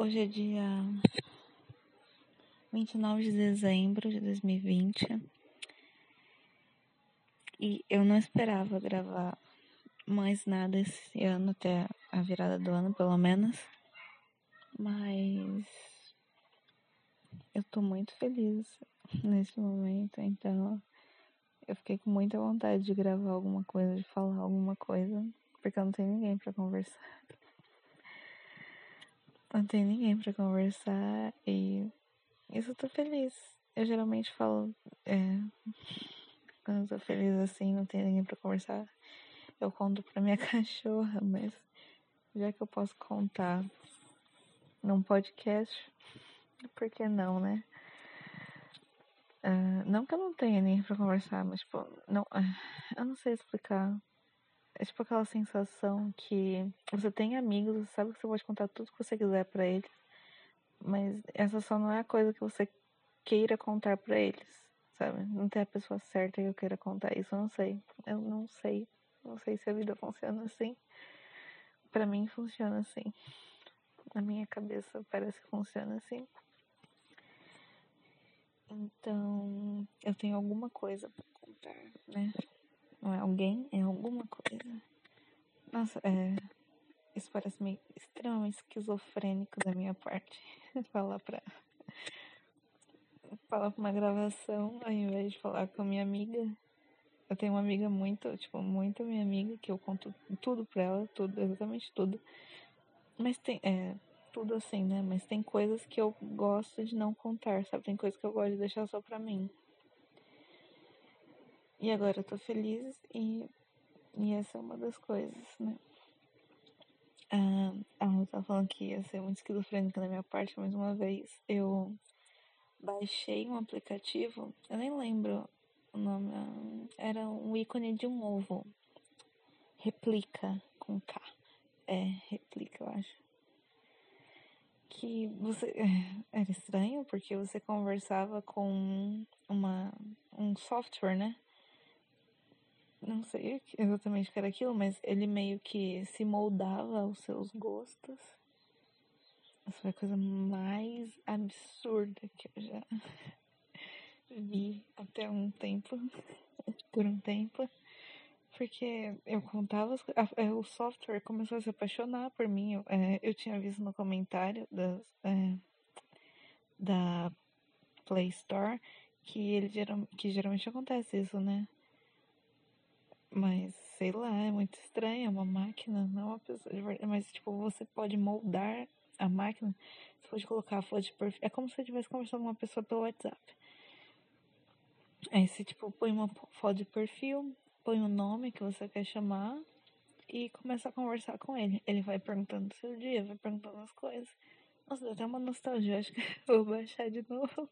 Hoje é dia 29 de dezembro de 2020 e eu não esperava gravar mais nada esse ano, até a virada do ano, pelo menos, mas eu tô muito feliz nesse momento, então eu fiquei com muita vontade de gravar alguma coisa, de falar alguma coisa, porque eu não tenho ninguém para conversar não tem ninguém para conversar e isso eu tô feliz. Eu geralmente falo, é, quando eu tô feliz assim, não tem ninguém para conversar, eu conto pra minha cachorra, mas já que eu posso contar num podcast, por que não, né? Uh, não que eu não tenha ninguém pra conversar, mas tipo, não, uh, eu não sei explicar. É tipo aquela sensação que você tem amigos, você sabe que você pode contar tudo que você quiser para eles, mas essa só não é a coisa que você queira contar para eles, sabe? Não tem a pessoa certa que eu queira contar isso, eu não sei. Eu não sei. Não sei se a vida funciona assim. Para mim funciona assim. Na minha cabeça parece que funciona assim. Então, eu tenho alguma coisa para contar, né? Não é alguém, é alguma coisa. Nossa, é. Isso parece meio extremamente esquizofrênico da minha parte. falar pra. falar pra uma gravação ao invés de falar com a minha amiga. Eu tenho uma amiga muito, tipo, muito minha amiga, que eu conto tudo pra ela, tudo, exatamente tudo. Mas tem, é, tudo assim, né? Mas tem coisas que eu gosto de não contar, sabe? Tem coisas que eu gosto de deixar só pra mim. E agora eu tô feliz e, e essa é uma das coisas, né? Ah, eu tava falando que ia ser muito esquizofrênica da minha parte, mais uma vez. Eu baixei um aplicativo, eu nem lembro o nome, era um ícone de um ovo. Replica com K. É, replica, eu acho. Que você. Era estranho porque você conversava com uma, um software, né? Não sei exatamente o que era aquilo, mas ele meio que se moldava aos seus gostos. Essa foi a coisa mais absurda que eu já vi até um tempo, por um tempo. Porque eu contava, é, o software começou a se apaixonar por mim. Eu, é, eu tinha visto no comentário das, é, da Play Store que, ele, que geralmente acontece isso, né? Mas, sei lá, é muito estranho, é uma máquina, não é uma pessoa de verdade. Mas, tipo, você pode moldar a máquina, você pode colocar a foto de perfil. É como se você estivesse conversando com uma pessoa pelo WhatsApp. Aí você, tipo, põe uma foto de perfil, põe o um nome que você quer chamar e começa a conversar com ele. Ele vai perguntando do seu dia, vai perguntando as coisas. Nossa, deu até uma nostalgia, acho que vou baixar de novo.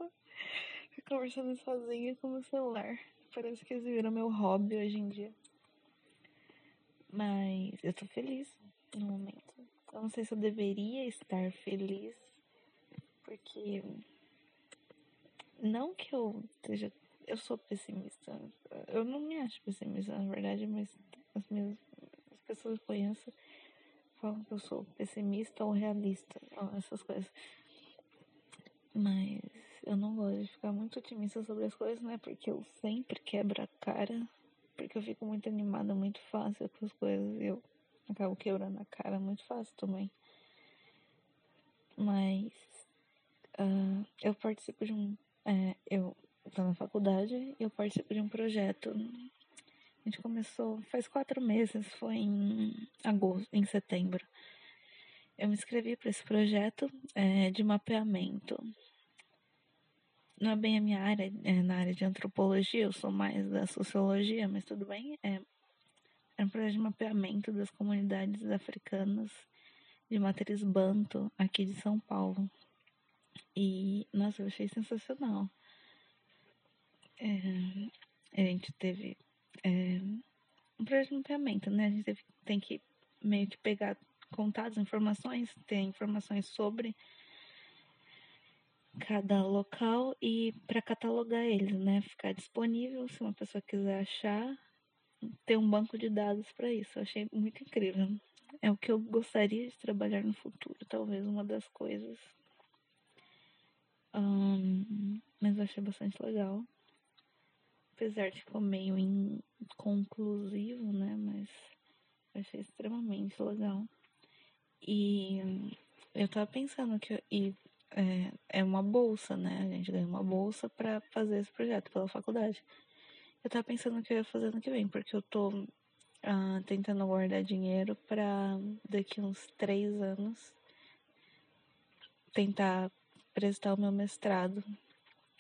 conversando sozinha com o celular. Parece que eles viram meu hobby hoje em dia. Mas eu tô feliz no momento. Eu não sei se eu deveria estar feliz, porque não que eu seja. Eu sou pessimista. Eu não me acho pessimista, na verdade, mas as minhas as pessoas que conheço falam que eu sou pessimista ou realista, essas coisas. Mas eu não gosto de ficar muito otimista sobre as coisas, né? Porque eu sempre quebro a cara porque eu fico muito animada muito fácil com as coisas. Eu acabo quebrando a cara muito fácil também. Mas uh, eu participo de um. É, eu tô na faculdade e eu participo de um projeto. A gente começou faz quatro meses, foi em agosto, em setembro. Eu me inscrevi para esse projeto é, de mapeamento não é bem a minha área, é na área de antropologia, eu sou mais da sociologia, mas tudo bem. É, é um projeto de mapeamento das comunidades africanas de matriz banto aqui de São Paulo. E, nossa, eu achei sensacional. É, a gente teve é, um projeto de mapeamento, né? A gente teve, tem que meio que pegar contatos, informações, ter informações sobre cada local e para catalogar eles, né? Ficar disponível se uma pessoa quiser achar, ter um banco de dados para isso. Eu achei muito incrível. é o que eu gostaria de trabalhar no futuro, talvez uma das coisas. Um, mas eu achei bastante legal. Apesar de ficou meio inconclusivo, né? Mas eu achei extremamente legal. E eu tava pensando que. E, é, é uma bolsa, né? A gente ganha uma bolsa para fazer esse projeto pela faculdade. Eu tava pensando que eu ia fazer ano que vem, porque eu tô uh, tentando guardar dinheiro para daqui uns três anos tentar prestar o meu mestrado.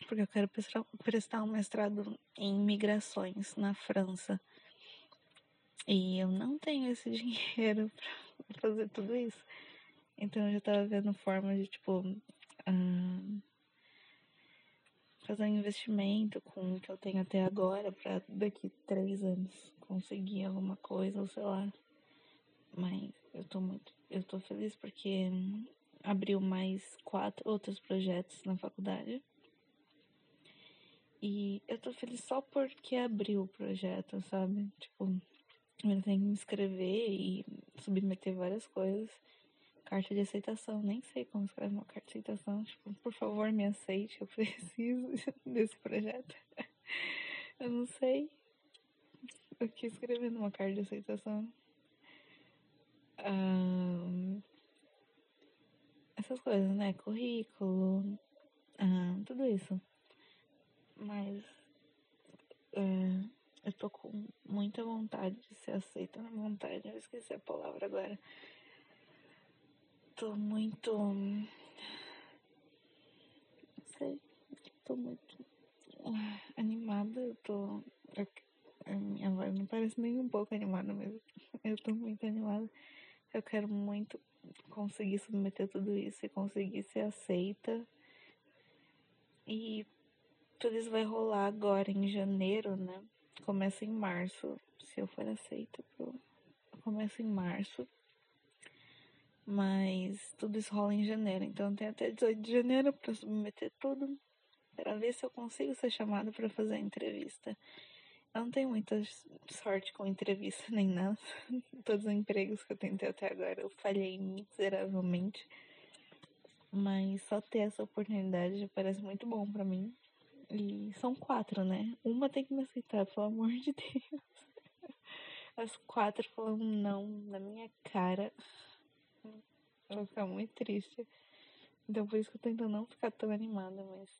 Porque eu quero prestar um mestrado em migrações na França. E eu não tenho esse dinheiro pra fazer tudo isso. Então eu já tava vendo forma de, tipo, fazer um investimento com o que eu tenho até agora para daqui três anos conseguir alguma coisa, ou sei lá. Mas eu tô muito. Eu tô feliz porque abriu mais quatro outros projetos na faculdade. E eu tô feliz só porque abriu o projeto, sabe? Tipo, eu tenho que me inscrever e submeter várias coisas carta de aceitação. Nem sei como escrever uma carta de aceitação. Tipo, por favor, me aceite, eu preciso desse projeto. Eu não sei o que escrever numa carta de aceitação. Um, essas coisas, né? Currículo, um, tudo isso. Mas uh, eu tô com muita vontade de ser aceita na vontade. Eu esqueci a palavra agora tô muito. Não sei. Tô muito uh, animada. Eu tô. a minha voz não parece nem um pouco animada mesmo. Eu tô muito animada. Eu quero muito conseguir submeter tudo isso e conseguir ser aceita. E tudo isso vai rolar agora em janeiro, né? Começa em março. Se eu for aceita, eu começo em março. Mas tudo isso rola em janeiro, então tem até 18 de janeiro para submeter tudo, para ver se eu consigo ser chamada para fazer a entrevista. Eu não tenho muita sorte com entrevista nem nada. Todos os empregos que eu tentei até agora eu falhei miseravelmente. Mas só ter essa oportunidade já parece muito bom para mim. E são quatro, né? Uma tem que me aceitar, pelo amor de Deus. As quatro falando não na minha cara. Eu vou ficar muito triste. Então por isso que eu tento não ficar tão animada, mas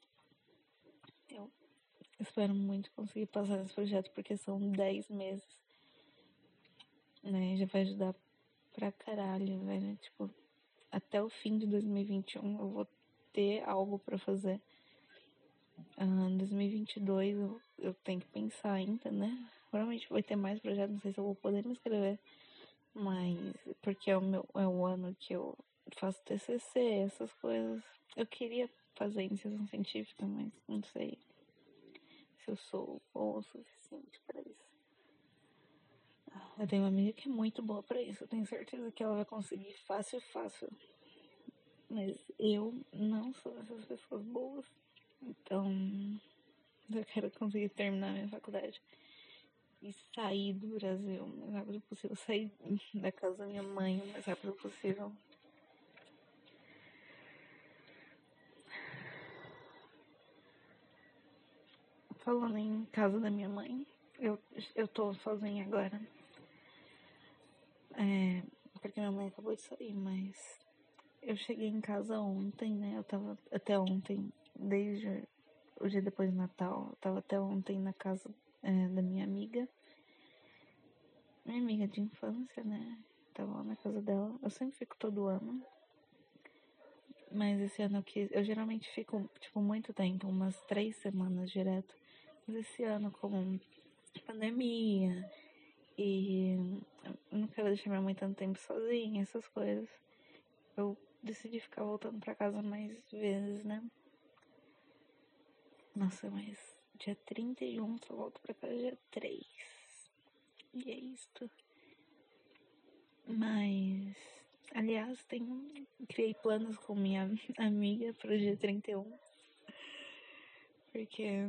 eu espero muito conseguir passar nesse projeto porque são 10 meses. Né? Já vai ajudar pra caralho, velho. Tipo, até o fim de 2021 eu vou ter algo para fazer. Em uh, 2022 eu, eu tenho que pensar ainda, né? Provavelmente vai ter mais projetos, não sei se eu vou poder me inscrever. Mas porque é o meu é o ano que eu faço TCC, essas coisas. Eu queria fazer iniciação científica, mas não sei se eu sou boa o suficiente para isso. Eu tenho uma amiga que é muito boa para isso. Eu tenho certeza que ela vai conseguir fácil, fácil. Mas eu não sou dessas pessoas boas. Então, eu quero conseguir terminar minha faculdade e sair do Brasil o mais rápido possível, sair da casa da minha mãe o mais rápido possível. Falando em casa da minha mãe, eu, eu tô sozinha agora. É, porque minha mãe acabou de sair, mas eu cheguei em casa ontem, né? Eu tava até ontem, desde o dia depois do Natal, eu tava até ontem na casa é, da minha amiga. Minha amiga de infância, né? Tava lá na casa dela. Eu sempre fico todo ano. Mas esse ano eu quis. Eu geralmente fico, tipo, muito tempo, umas três semanas direto. Mas esse ano, com pandemia e eu não quero deixar minha mãe tanto tempo sozinha, essas coisas. Eu decidi ficar voltando pra casa mais vezes, né? Nossa, mas dia 31 só volto pra casa dia 3. E é isto. Mas, aliás, tenho, criei planos com minha amiga para o dia 31. Porque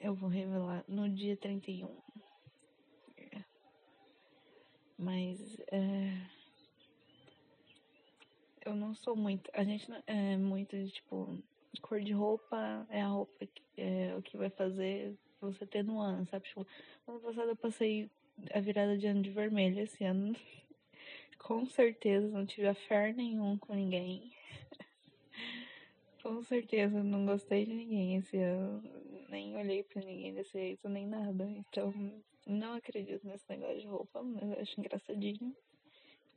eu vou revelar no dia 31. Mas é, eu não sou muito. A gente não é muito de tipo. Cor de roupa é a roupa que é o que vai fazer você ter no ano, sabe? Tipo, ano passado eu passei a virada de ano de vermelho. Esse ano, com certeza, não tive affair nenhum com ninguém. com certeza, não gostei de ninguém esse ano. Nem olhei pra ninguém desse jeito, nem nada. Então, não acredito nesse negócio de roupa, mas eu acho engraçadinho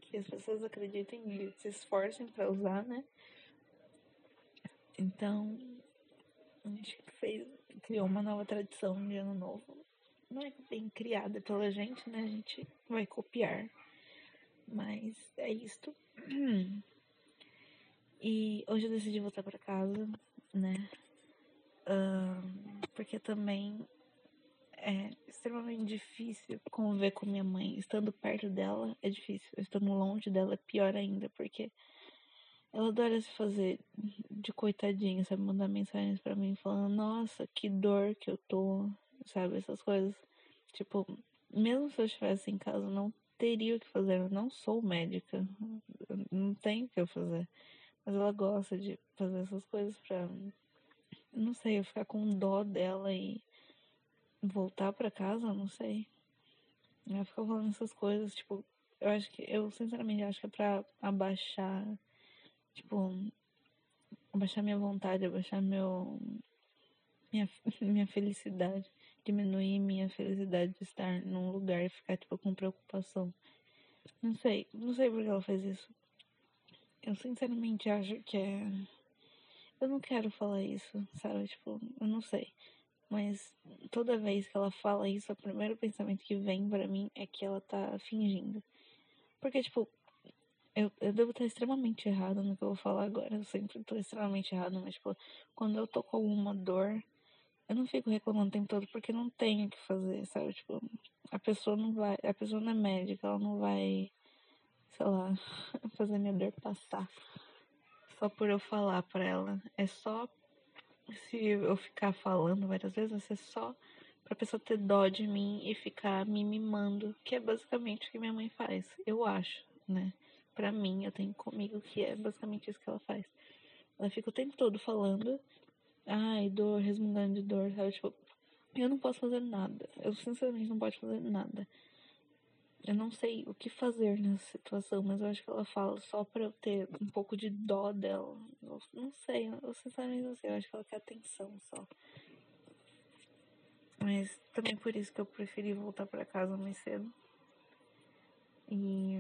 que as pessoas acreditem e se esforcem para usar, né? Então, a gente fez, criou uma nova tradição de ano novo. Não é bem criada pela gente, né? A gente vai copiar. Mas é isto. E hoje eu decidi voltar para casa, né? Porque também é extremamente difícil conviver com minha mãe. Estando perto dela é difícil, estando longe dela é pior ainda, porque ela adora se fazer de coitadinha, sabe? Mandar mensagens para mim falando: Nossa, que dor que eu tô, sabe? Essas coisas. Tipo, mesmo se eu estivesse em casa, não teria o que fazer. Eu não sou médica, não tenho o que eu fazer. Mas ela gosta de fazer essas coisas pra. Não sei, eu ficar com dó dela e voltar para casa, não sei. Ela fica falando essas coisas, tipo, eu acho que, eu sinceramente acho que é pra abaixar, tipo, abaixar minha vontade, abaixar meu, minha, minha felicidade, diminuir minha felicidade de estar num lugar e ficar, tipo, com preocupação. Não sei, não sei por que ela faz isso. Eu sinceramente acho que é. Eu não quero falar isso, sabe? Tipo, eu não sei. Mas toda vez que ela fala isso, o primeiro pensamento que vem para mim é que ela tá fingindo. Porque, tipo, eu, eu devo estar extremamente errada no que eu vou falar agora. Eu sempre tô extremamente errada, mas, tipo, quando eu tô com alguma dor, eu não fico reclamando o tempo todo porque não tenho o que fazer, sabe? Tipo, a pessoa não vai. A pessoa não é médica, ela não vai, sei lá, fazer minha dor passar. Só por eu falar pra ela. É só se eu ficar falando várias vezes, vai ser só pra pessoa ter dó de mim e ficar me mimando, que é basicamente o que minha mãe faz, eu acho, né? Pra mim, eu tenho comigo que é basicamente isso que ela faz. Ela fica o tempo todo falando, ai, dor, resmungando de dor, sabe? Tipo, eu não posso fazer nada. Eu sinceramente não posso fazer nada. Eu não sei o que fazer nessa situação, mas eu acho que ela fala só pra eu ter um pouco de dó dela. Eu não sei, eu sinceramente não sei. Eu acho que ela quer atenção só. Mas também por isso que eu preferi voltar para casa mais cedo. E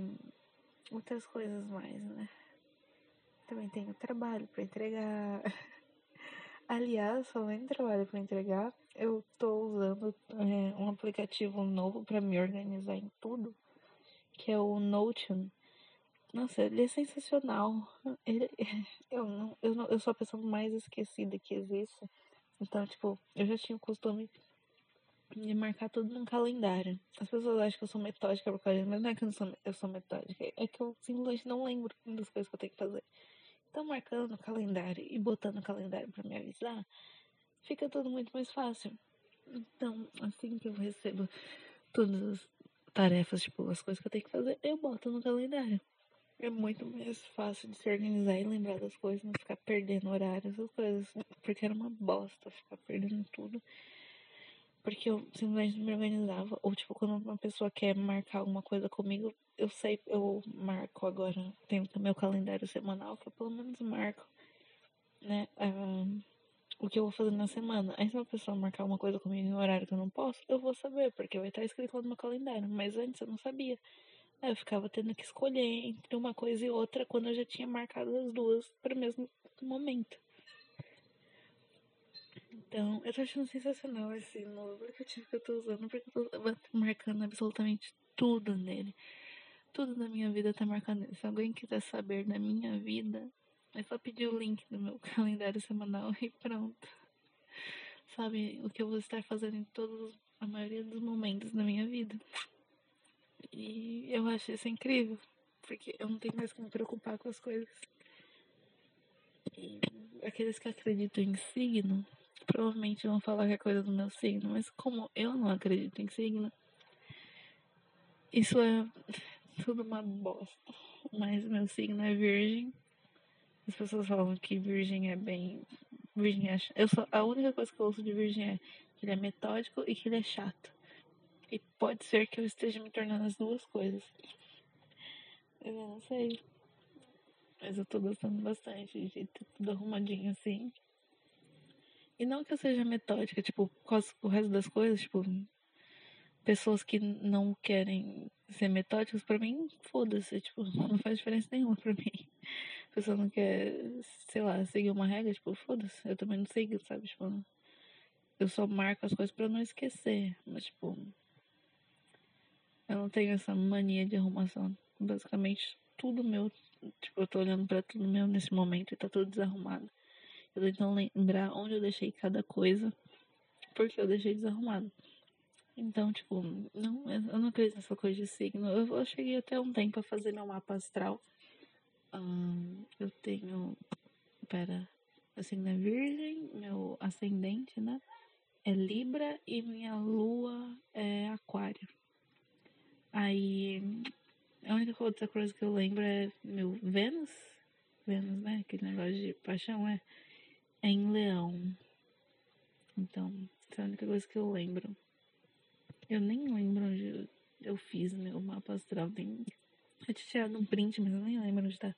outras coisas mais, né? Também tenho trabalho para entregar. Aliás, falando em trabalho para entregar, eu tô usando é, um aplicativo novo para me organizar em tudo, que é o Notion. Nossa, ele é sensacional. Ele, eu, não, eu, não, eu sou a pessoa mais esquecida que existe. Então, tipo, eu já tinha o costume de marcar tudo num calendário. As pessoas acham que eu sou metódica por causa disso, mas não é que eu, sou, eu sou metódica, é que eu simplesmente não lembro das coisas que eu tenho que fazer. Então, marcando no calendário e botando no calendário para me avisar, fica tudo muito mais fácil. Então, assim que eu recebo todas as tarefas, tipo, as coisas que eu tenho que fazer, eu boto no calendário. É muito mais fácil de se organizar e lembrar das coisas, não ficar perdendo horário, essas coisas. Porque era uma bosta ficar perdendo tudo. Porque eu simplesmente não me organizava. Ou, tipo, quando uma pessoa quer marcar alguma coisa comigo, eu sei, eu marco agora. Tenho meu calendário semanal, que eu pelo menos marco, né? Um, o que eu vou fazer na semana. Aí se uma pessoa marcar uma coisa comigo em um horário que eu não posso, eu vou saber, porque vai estar escrito lá no meu calendário. Mas antes eu não sabia. Aí eu ficava tendo que escolher entre uma coisa e outra quando eu já tinha marcado as duas para o mesmo momento. Então, eu tô achando sensacional esse novo aplicativo que eu tô usando, porque eu tô marcando absolutamente tudo nele. Tudo na minha vida tá marcado nele. Se alguém quiser saber da minha vida, é só pedir o link do meu calendário semanal e pronto. Sabe o que eu vou estar fazendo em todos, a maioria dos momentos da minha vida. E eu acho isso incrível, porque eu não tenho mais que me preocupar com as coisas. E aqueles que acreditam em signo, provavelmente vão falar que é coisa do meu signo, mas como eu não acredito em signo, isso é tudo uma bosta. Mas meu signo é virgem. As pessoas falam que virgem é bem. Virgem é. Eu só... A única coisa que eu ouço de virgem é que ele é metódico e que ele é chato. E pode ser que eu esteja me tornando as duas coisas. Eu não sei. Mas eu tô gostando bastante de ter tudo arrumadinho assim. E não que eu seja metódica, tipo, o resto das coisas, tipo, pessoas que não querem ser metódicas, pra mim, foda-se, tipo, não faz diferença nenhuma pra mim. A pessoa não quer, sei lá, seguir uma regra, tipo, foda-se, eu também não sigo, sabe? Tipo, eu só marco as coisas pra não esquecer, mas, tipo, eu não tenho essa mania de arrumação. Basicamente, tudo meu, tipo, eu tô olhando pra tudo meu nesse momento e tá tudo desarrumado. Eu tentando lembrar onde eu deixei cada coisa, porque eu deixei desarrumado. Então, tipo, não, eu não acredito nessa coisa de signo. Eu, eu cheguei até um tempo a fazer meu mapa astral. Eu tenho. Pera. Assim, na Virgem, meu ascendente, né? É Libra e minha lua é Aquário. Aí. A única outra coisa que eu lembro é meu Vênus. Vênus, né? Aquele negócio de paixão é. É em Leão. Então, essa é a única coisa que eu lembro. Eu nem lembro onde eu fiz meu mapa astral. Tem... Eu tinha tirado um print, mas eu nem lembro onde tá.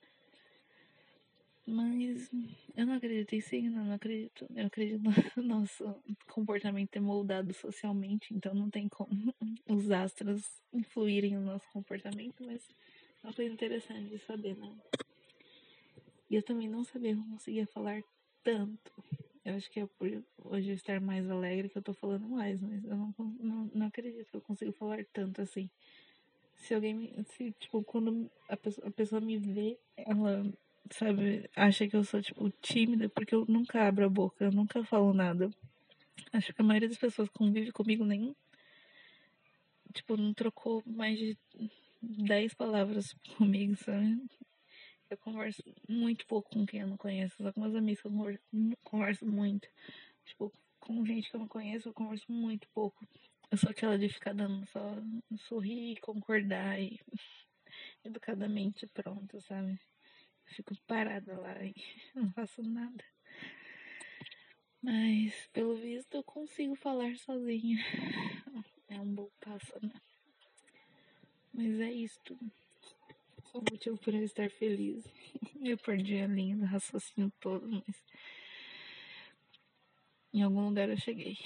Mas eu não acredito em signo, eu não acredito. Eu acredito no nosso comportamento ter moldado socialmente, então não tem como os astros influírem no nosso comportamento, mas é uma coisa interessante de saber, né? E eu também não sabia como conseguia falar tanto. Eu acho que é por hoje estar mais alegre que eu tô falando mais, mas eu não, não, não acredito que eu consigo falar tanto assim. Se alguém me. Se, tipo, quando a pessoa, a pessoa me vê, ela, sabe, acha que eu sou, tipo, tímida, porque eu nunca abro a boca, eu nunca falo nada. Acho que a maioria das pessoas que convive comigo nem. Tipo, não trocou mais de 10 palavras comigo, sabe? Eu converso muito pouco com quem eu não conheço. Só com meus amigos eu converso, muito. Tipo, com gente que eu não conheço, eu converso muito pouco. Eu sou aquela de ficar dando só sorrir, concordar e educadamente pronto, sabe? Eu fico parada lá e não faço nada. Mas, pelo visto, eu consigo falar sozinha. É um bom passo, né? Mas é isso o motivo por eu estar feliz. Eu perdi a linha do raciocínio todo, mas em algum lugar eu cheguei.